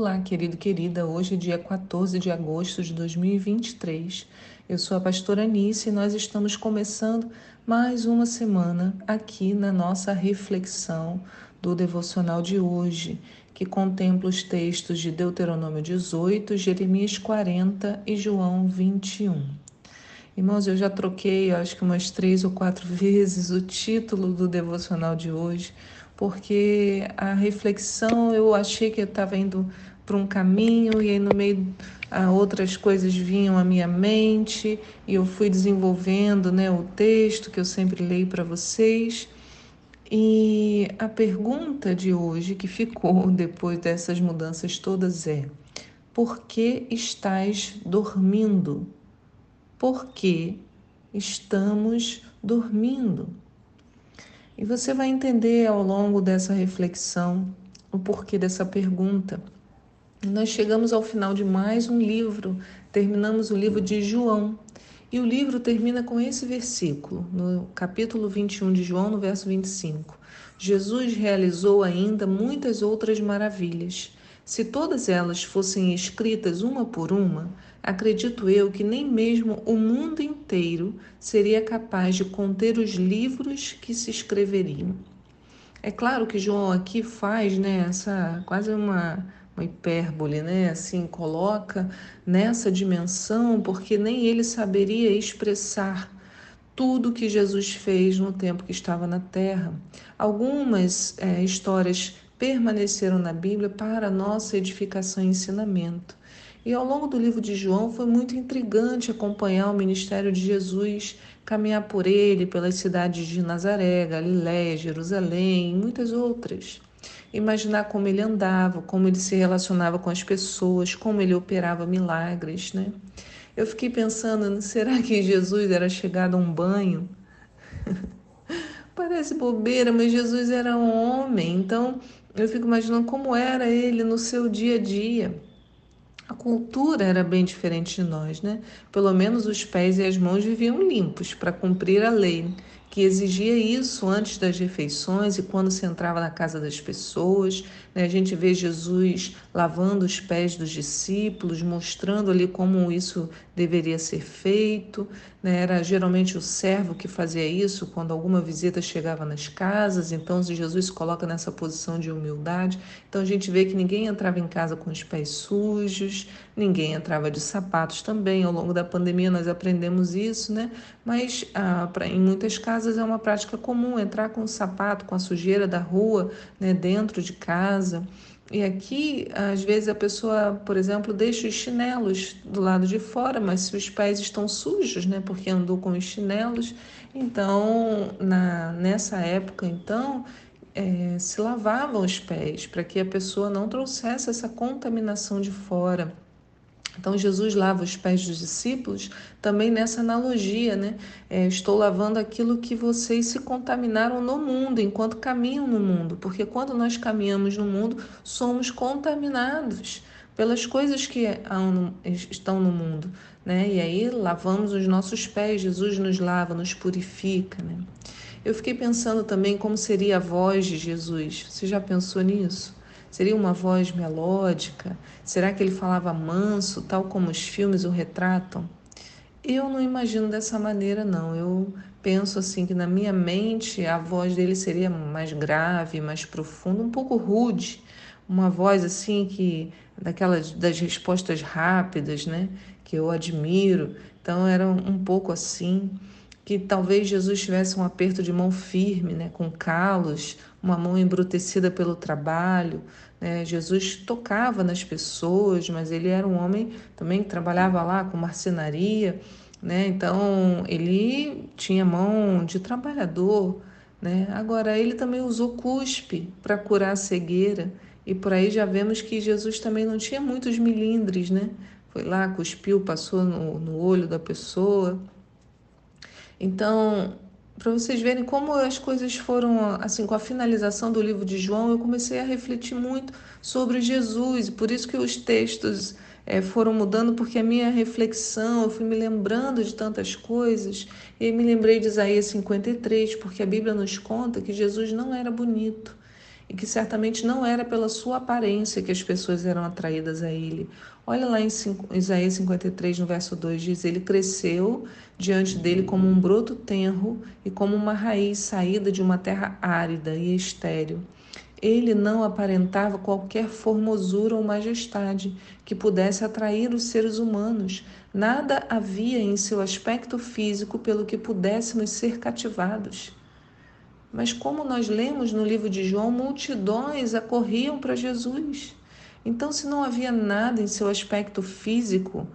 Olá, querido, querida. Hoje é dia 14 de agosto de 2023. Eu sou a pastora Anice e nós estamos começando mais uma semana aqui na nossa reflexão do devocional de hoje, que contempla os textos de Deuteronômio 18, Jeremias 40 e João 21. Irmãos, eu já troquei, acho que umas três ou quatro vezes o título do devocional de hoje porque a reflexão eu achei que eu estava indo para um caminho e aí no meio ah, outras coisas vinham à minha mente e eu fui desenvolvendo né, o texto que eu sempre leio para vocês. E a pergunta de hoje que ficou depois dessas mudanças todas é: por que estás dormindo? Por que estamos dormindo? E você vai entender ao longo dessa reflexão o porquê dessa pergunta. nós chegamos ao final de mais um livro, terminamos o livro de João. E o livro termina com esse versículo, no capítulo 21 de João, no verso 25. Jesus realizou ainda muitas outras maravilhas. Se todas elas fossem escritas uma por uma, acredito eu que nem mesmo o mundo inteiro seria capaz de conter os livros que se escreveriam. É claro que João aqui faz, né, essa quase uma, uma hipérbole, né, assim, coloca nessa dimensão, porque nem ele saberia expressar tudo que Jesus fez no tempo que estava na terra. Algumas é, histórias permaneceram na Bíblia para nossa edificação e ensinamento. E ao longo do livro de João foi muito intrigante acompanhar o ministério de Jesus, caminhar por ele pelas cidades de Nazaré, Galiléia, Jerusalém e muitas outras. Imaginar como ele andava, como ele se relacionava com as pessoas, como ele operava milagres, né? Eu fiquei pensando, será que Jesus era chegado a um banho? Parece bobeira, mas Jesus era um homem, então eu fico imaginando como era ele no seu dia a dia. A cultura era bem diferente de nós, né? Pelo menos os pés e as mãos viviam limpos para cumprir a lei que exigia isso antes das refeições e quando se entrava na casa das pessoas. Né? A gente vê Jesus lavando os pés dos discípulos, mostrando ali como isso deveria ser feito. Né? Era geralmente o servo que fazia isso quando alguma visita chegava nas casas. Então, Jesus coloca nessa posição de humildade. Então, a gente vê que ninguém entrava em casa com os pés sujos, ninguém entrava de sapatos também. Ao longo da pandemia, nós aprendemos isso, né? Mas ah, pra, em muitas casas, casas é uma prática comum entrar com o sapato, com a sujeira da rua, né, dentro de casa. E aqui, às vezes, a pessoa, por exemplo, deixa os chinelos do lado de fora, mas se os pés estão sujos, né, porque andou com os chinelos, então, na, nessa época, então, é, se lavavam os pés para que a pessoa não trouxesse essa contaminação de fora. Então, Jesus lava os pés dos discípulos também nessa analogia, né? É, estou lavando aquilo que vocês se contaminaram no mundo, enquanto caminham no mundo, porque quando nós caminhamos no mundo, somos contaminados pelas coisas que estão no mundo, né? E aí lavamos os nossos pés, Jesus nos lava, nos purifica, né? Eu fiquei pensando também como seria a voz de Jesus. Você já pensou nisso? Seria uma voz melódica? Será que ele falava manso, tal como os filmes o retratam? Eu não imagino dessa maneira, não. Eu penso assim que na minha mente a voz dele seria mais grave, mais profunda, um pouco rude, uma voz assim que daquelas das respostas rápidas, né, que eu admiro. Então era um pouco assim que talvez Jesus tivesse um aperto de mão firme, né, com calos, uma mão embrutecida pelo trabalho. Né? Jesus tocava nas pessoas, mas ele era um homem também que trabalhava lá com marcenaria, né? então ele tinha mão de trabalhador. Né? Agora, ele também usou cuspe para curar a cegueira, e por aí já vemos que Jesus também não tinha muitos milindres, né? Foi lá, cuspiu, passou no, no olho da pessoa. Então, para vocês verem como as coisas foram, assim, com a finalização do livro de João, eu comecei a refletir muito sobre Jesus, por isso que os textos é, foram mudando, porque a minha reflexão, eu fui me lembrando de tantas coisas, e me lembrei de Isaías 53, porque a Bíblia nos conta que Jesus não era bonito. e que certamente não era pela sua aparência que as pessoas eram atraídas a ele. Olha lá em Isaías 53, no verso 2, diz: Ele cresceu diante dele como um broto tenro e como uma raiz saída de uma terra árida e estéril. Ele não aparentava qualquer formosura ou majestade que pudesse atrair os seres humanos. Nada havia em seu aspecto físico pelo que pudéssemos ser cativados. Mas, como nós lemos no livro de João, multidões acorriam para Jesus. Então, se não havia nada em seu aspecto físico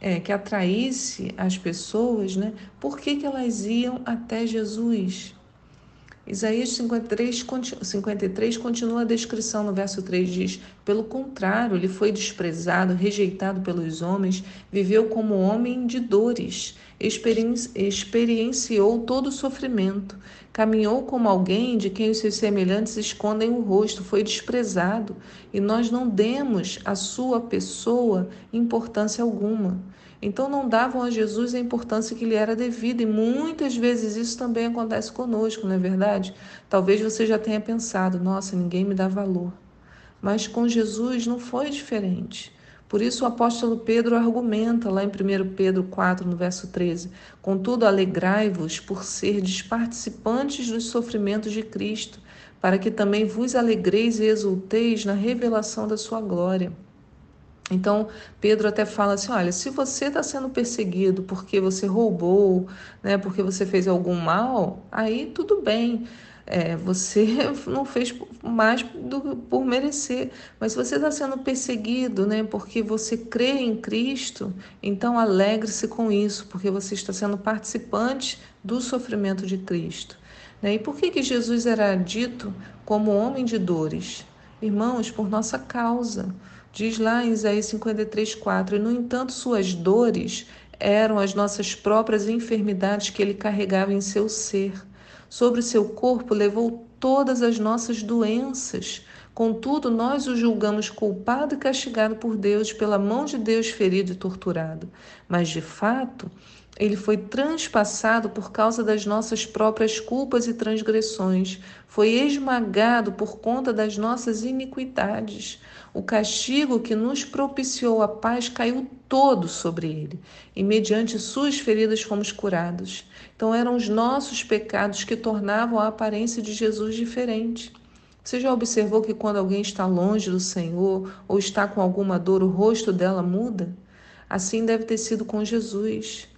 é, que atraísse as pessoas, né, por que, que elas iam até Jesus? Isaías 53, 53 continua a descrição no verso 3: diz: Pelo contrário, ele foi desprezado, rejeitado pelos homens, viveu como homem de dores, experienciou todo o sofrimento, caminhou como alguém de quem os seus semelhantes escondem o rosto, foi desprezado, e nós não demos à sua pessoa importância alguma. Então não davam a Jesus a importância que lhe era devida, e muitas vezes isso também acontece conosco, não é verdade? Talvez você já tenha pensado: nossa, ninguém me dá valor. Mas com Jesus não foi diferente. Por isso o apóstolo Pedro argumenta lá em 1 Pedro 4, no verso 13: Contudo, alegrai-vos por serdes participantes dos sofrimentos de Cristo, para que também vos alegreis e exulteis na revelação da sua glória. Então, Pedro até fala assim: olha, se você está sendo perseguido porque você roubou, né, porque você fez algum mal, aí tudo bem. É, você não fez mais do, por merecer, mas se você está sendo perseguido, né, porque você crê em Cristo, então alegre-se com isso, porque você está sendo participante do sofrimento de Cristo. Né? E por que, que Jesus era dito como homem de dores? Irmãos, por nossa causa. Diz lá em Isaías 53, 4: E no entanto, suas dores eram as nossas próprias enfermidades que ele carregava em seu ser. Sobre seu corpo levou todas as nossas doenças. Contudo, nós o julgamos culpado e castigado por Deus, pela mão de Deus ferido e torturado. Mas, de fato, ele foi transpassado por causa das nossas próprias culpas e transgressões, foi esmagado por conta das nossas iniquidades. O castigo que nos propiciou a paz caiu todo sobre ele, e mediante suas feridas fomos curados. Então eram os nossos pecados que tornavam a aparência de Jesus diferente. Você já observou que quando alguém está longe do Senhor ou está com alguma dor, o rosto dela muda? Assim deve ter sido com Jesus.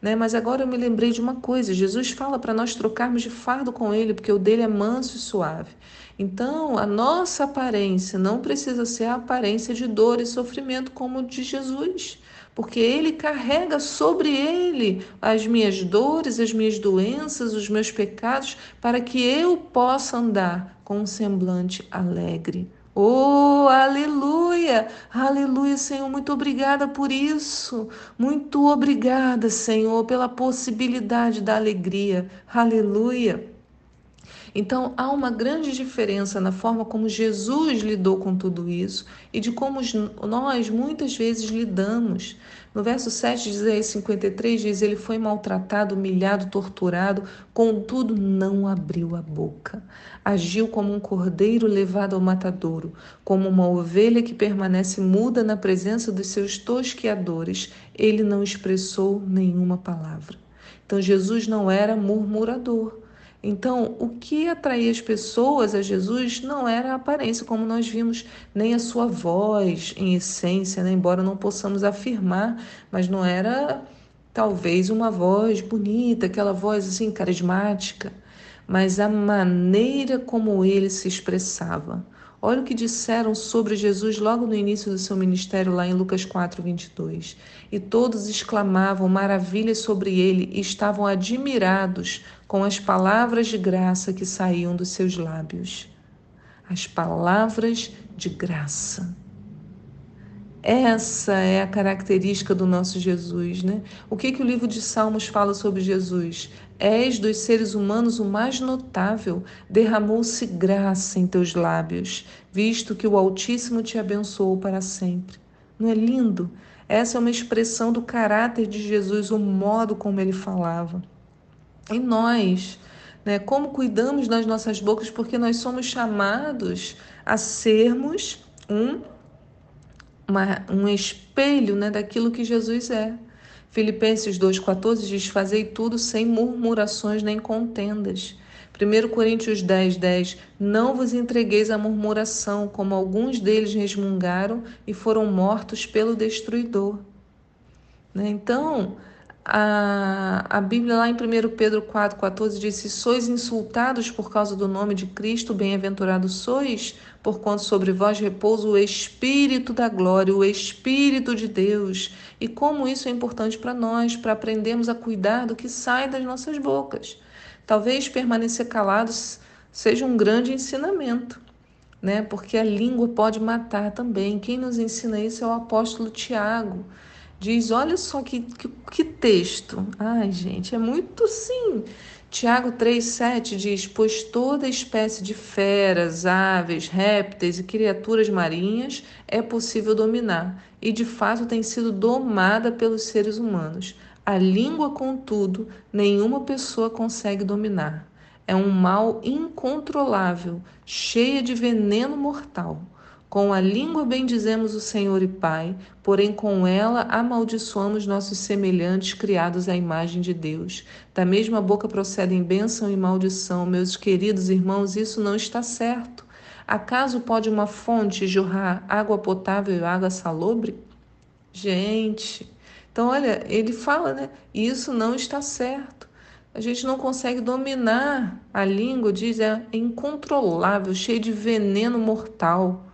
Né? Mas agora eu me lembrei de uma coisa: Jesus fala para nós trocarmos de fardo com ele, porque o dele é manso e suave. Então, a nossa aparência não precisa ser a aparência de dor e sofrimento como de Jesus, porque ele carrega sobre ele as minhas dores, as minhas doenças, os meus pecados, para que eu possa andar com um semblante alegre. Oh, aleluia! Aleluia, Senhor. Muito obrigada por isso. Muito obrigada, Senhor, pela possibilidade da alegria. Aleluia. Então, há uma grande diferença na forma como Jesus lidou com tudo isso e de como nós muitas vezes lidamos. No verso 7 de Isaías 53 diz: Ele foi maltratado, humilhado, torturado, contudo não abriu a boca. Agiu como um cordeiro levado ao matadouro, como uma ovelha que permanece muda na presença dos seus tosqueadores. Ele não expressou nenhuma palavra. Então, Jesus não era murmurador. Então, o que atraía as pessoas a Jesus não era a aparência, como nós vimos, nem a sua voz em essência, né? embora não possamos afirmar, mas não era talvez uma voz bonita, aquela voz assim carismática, mas a maneira como ele se expressava. Olha o que disseram sobre Jesus logo no início do seu ministério, lá em Lucas 4, 22. E todos exclamavam maravilhas sobre ele e estavam admirados com as palavras de graça que saíam dos seus lábios. As palavras de graça. Essa é a característica do nosso Jesus, né? O que, que o livro de Salmos fala sobre Jesus? És dos seres humanos o mais notável, derramou-se graça em teus lábios, visto que o Altíssimo te abençoou para sempre. Não é lindo? Essa é uma expressão do caráter de Jesus, o modo como ele falava. E nós né? Como cuidamos das nossas bocas, porque nós somos chamados a sermos um, uma, um espelho né, daquilo que Jesus é. Filipenses 2,14 diz: Fazei tudo sem murmurações nem contendas. 1 Coríntios 10, 10: Não vos entregueis à murmuração, como alguns deles resmungaram e foram mortos pelo destruidor. Né? Então, a, a Bíblia, lá em 1 Pedro 4, 14, diz: Se sois insultados por causa do nome de Cristo, bem-aventurados sois, porquanto sobre vós repousa o Espírito da glória, o Espírito de Deus. E como isso é importante para nós, para aprendermos a cuidar do que sai das nossas bocas. Talvez permanecer calados seja um grande ensinamento, né? Porque a língua pode matar também. Quem nos ensina isso é o apóstolo Tiago diz: olha só que, que, que texto. Ai, gente, é muito sim. Tiago 3,7 diz: Pois toda espécie de feras, aves, répteis e criaturas marinhas é possível dominar, e de fato tem sido domada pelos seres humanos. A língua, contudo, nenhuma pessoa consegue dominar. É um mal incontrolável, cheia de veneno mortal. Com a língua bendizemos o Senhor e Pai, porém com ela amaldiçoamos nossos semelhantes criados à imagem de Deus. Da mesma boca procedem bênção e maldição. Meus queridos irmãos, isso não está certo. Acaso pode uma fonte jorrar água potável e água salobre? Gente, então olha, ele fala, né? Isso não está certo. A gente não consegue dominar a língua, diz, é incontrolável, cheio de veneno mortal.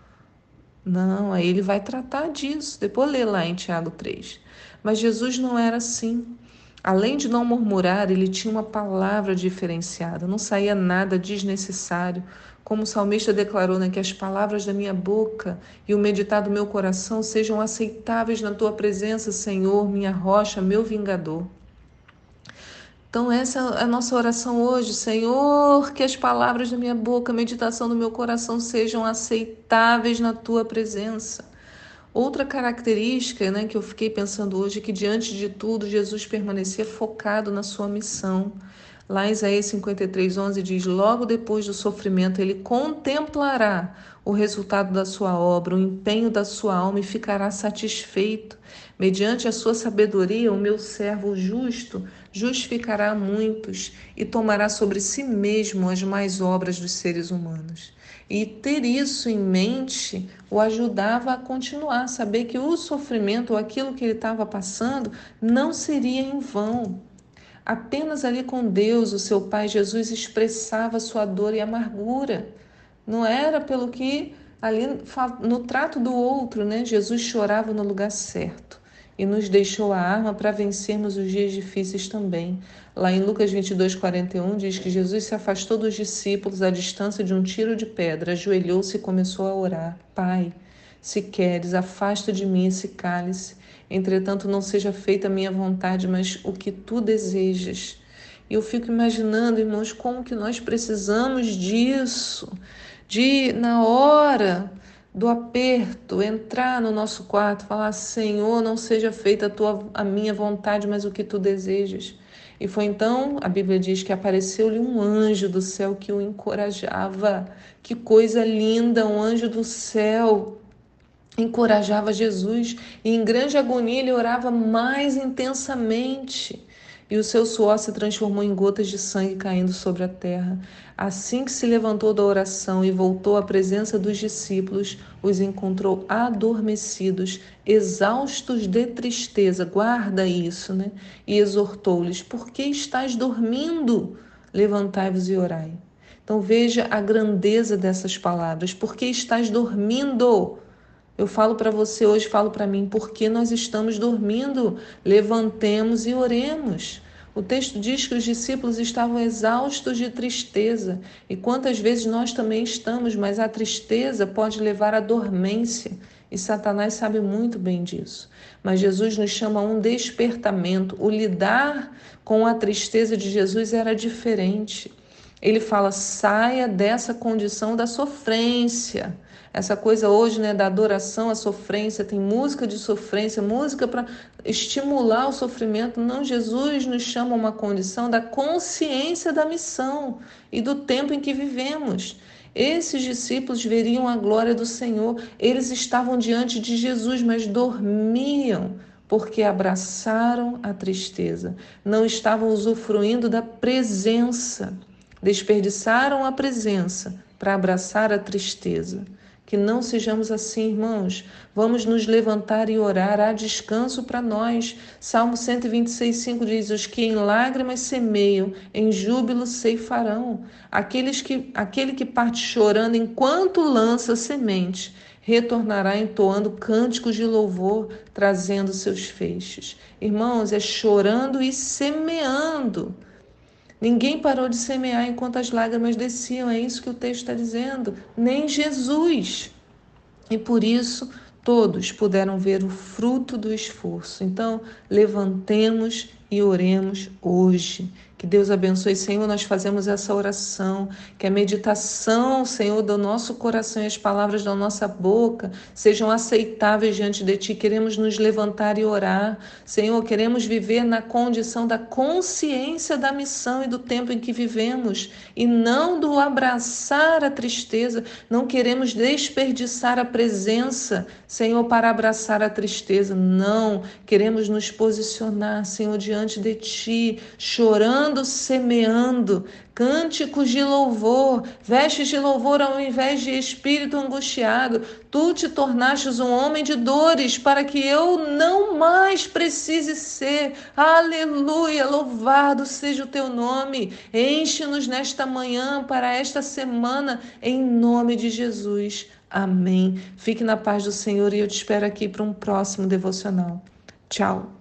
Não, aí ele vai tratar disso. Depois lê lá em Tiago 3. Mas Jesus não era assim. Além de não murmurar, ele tinha uma palavra diferenciada, não saía nada desnecessário. Como o salmista declarou, né, que as palavras da minha boca e o meditar do meu coração sejam aceitáveis na tua presença, Senhor, minha rocha, meu vingador. Então, essa é a nossa oração hoje. Senhor, que as palavras da minha boca, a meditação do meu coração sejam aceitáveis na tua presença. Outra característica né, que eu fiquei pensando hoje é que, diante de tudo, Jesus permanecia focado na sua missão. Lá em Isaías 53, 11 diz: Logo depois do sofrimento, ele contemplará o resultado da sua obra, o empenho da sua alma e ficará satisfeito. Mediante a sua sabedoria, o meu servo justo justificará muitos e tomará sobre si mesmo as mais obras dos seres humanos. E ter isso em mente o ajudava a continuar, saber que o sofrimento ou aquilo que ele estava passando não seria em vão. Apenas ali com Deus, o seu Pai Jesus expressava sua dor e amargura. Não era pelo que ali no trato do outro, né? Jesus chorava no lugar certo e nos deixou a arma para vencermos os dias difíceis também. Lá em Lucas 22, 41, diz que Jesus se afastou dos discípulos à distância de um tiro de pedra, ajoelhou-se e começou a orar: Pai, se queres, afasta de mim esse cálice. Entretanto, não seja feita a minha vontade, mas o que tu desejas. E eu fico imaginando, irmãos, como que nós precisamos disso, de na hora do aperto, entrar no nosso quarto, falar: Senhor, não seja feita a, tua, a minha vontade, mas o que tu desejas. E foi então, a Bíblia diz que apareceu-lhe um anjo do céu que o encorajava. Que coisa linda, um anjo do céu encorajava Jesus. E em grande agonia ele orava mais intensamente e o seu suor se transformou em gotas de sangue caindo sobre a terra. Assim que se levantou da oração e voltou à presença dos discípulos, os encontrou adormecidos, exaustos de tristeza. Guarda isso, né? E exortou-lhes: Por que estás dormindo? Levantai-vos e orai. Então veja a grandeza dessas palavras. Por que estás dormindo? Eu falo para você hoje, falo para mim, porque nós estamos dormindo? Levantemos e oremos. O texto diz que os discípulos estavam exaustos de tristeza, e quantas vezes nós também estamos, mas a tristeza pode levar à dormência, e Satanás sabe muito bem disso. Mas Jesus nos chama a um despertamento. O lidar com a tristeza de Jesus era diferente. Ele fala: saia dessa condição da sofrência. Essa coisa hoje, né, da adoração à sofrência, tem música de sofrência, música para estimular o sofrimento. Não, Jesus nos chama a uma condição da consciência da missão e do tempo em que vivemos. Esses discípulos veriam a glória do Senhor. Eles estavam diante de Jesus, mas dormiam porque abraçaram a tristeza, não estavam usufruindo da presença, desperdiçaram a presença para abraçar a tristeza. Que não sejamos assim, irmãos. Vamos nos levantar e orar. Há descanso para nós. Salmo 126, 5 diz: Os que em lágrimas semeiam, em júbilo ceifarão. Aqueles que, aquele que parte chorando enquanto lança semente retornará entoando cânticos de louvor, trazendo seus feixes. Irmãos, é chorando e semeando. Ninguém parou de semear enquanto as lágrimas desciam, é isso que o texto está dizendo. Nem Jesus. E por isso todos puderam ver o fruto do esforço. Então, levantemos e oremos hoje. Que Deus abençoe, Senhor. Nós fazemos essa oração, que a meditação, Senhor, do nosso coração e as palavras da nossa boca sejam aceitáveis diante de Ti. Queremos nos levantar e orar, Senhor. Queremos viver na condição da consciência da missão e do tempo em que vivemos e não do abraçar a tristeza. Não queremos desperdiçar a presença, Senhor, para abraçar a tristeza. Não. Queremos nos posicionar, Senhor, diante de Ti, chorando semeando, cânticos de louvor, vestes de louvor ao invés de espírito angustiado. Tu te tornastes um homem de dores para que eu não mais precise ser. Aleluia! Louvado seja o teu nome. Enche-nos nesta manhã para esta semana, em nome de Jesus. Amém. Fique na paz do Senhor e eu te espero aqui para um próximo devocional. Tchau.